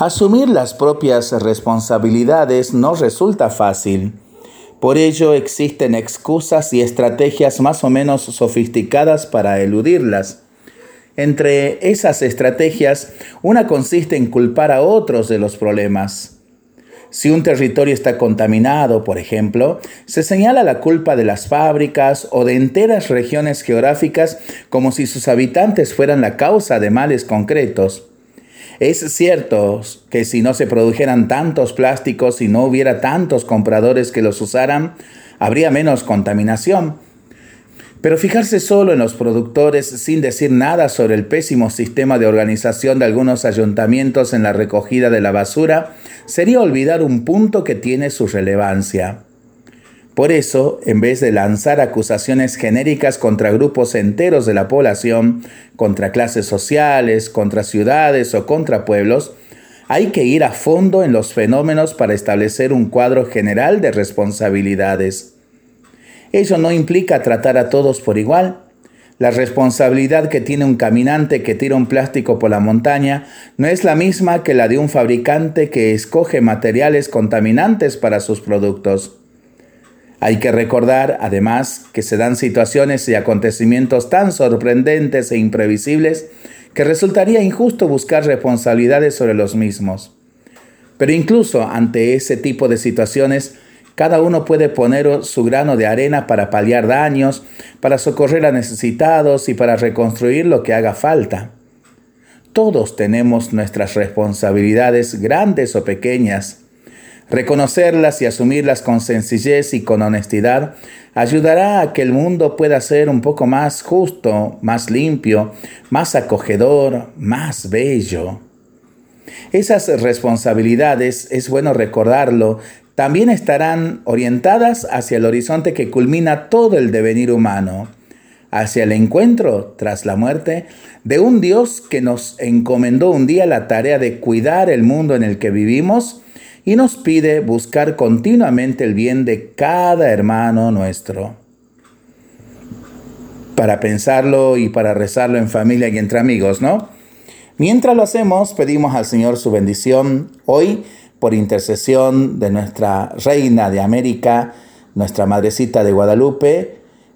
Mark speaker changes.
Speaker 1: Asumir las propias responsabilidades no resulta fácil. Por ello existen excusas y estrategias más o menos sofisticadas para eludirlas. Entre esas estrategias, una consiste en culpar a otros de los problemas. Si un territorio está contaminado, por ejemplo, se señala la culpa de las fábricas o de enteras regiones geográficas como si sus habitantes fueran la causa de males concretos. Es cierto que si no se produjeran tantos plásticos y no hubiera tantos compradores que los usaran, habría menos contaminación. Pero fijarse solo en los productores sin decir nada sobre el pésimo sistema de organización de algunos ayuntamientos en la recogida de la basura sería olvidar un punto que tiene su relevancia. Por eso, en vez de lanzar acusaciones genéricas contra grupos enteros de la población, contra clases sociales, contra ciudades o contra pueblos, hay que ir a fondo en los fenómenos para establecer un cuadro general de responsabilidades. Ello no implica tratar a todos por igual. La responsabilidad que tiene un caminante que tira un plástico por la montaña no es la misma que la de un fabricante que escoge materiales contaminantes para sus productos. Hay que recordar, además, que se dan situaciones y acontecimientos tan sorprendentes e imprevisibles que resultaría injusto buscar responsabilidades sobre los mismos. Pero incluso ante ese tipo de situaciones, cada uno puede poner su grano de arena para paliar daños, para socorrer a necesitados y para reconstruir lo que haga falta. Todos tenemos nuestras responsabilidades, grandes o pequeñas, Reconocerlas y asumirlas con sencillez y con honestidad ayudará a que el mundo pueda ser un poco más justo, más limpio, más acogedor, más bello. Esas responsabilidades, es bueno recordarlo, también estarán orientadas hacia el horizonte que culmina todo el devenir humano, hacia el encuentro tras la muerte de un Dios que nos encomendó un día la tarea de cuidar el mundo en el que vivimos, y nos pide buscar continuamente el bien de cada hermano nuestro. Para pensarlo y para rezarlo en familia y entre amigos, ¿no? Mientras lo hacemos, pedimos al Señor su bendición hoy por intercesión de nuestra Reina de América, nuestra Madrecita de Guadalupe,